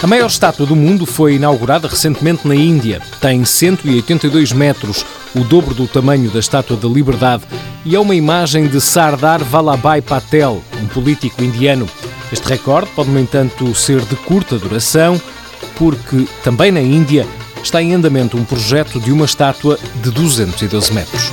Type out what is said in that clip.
A maior estátua do mundo foi inaugurada recentemente na Índia. Tem 182 metros, o dobro do tamanho da Estátua da Liberdade, e é uma imagem de Sardar Vallabhai Patel, um político indiano. Este recorde pode, no entanto, ser de curta duração, porque também na Índia está em andamento um projeto de uma estátua de 212 metros.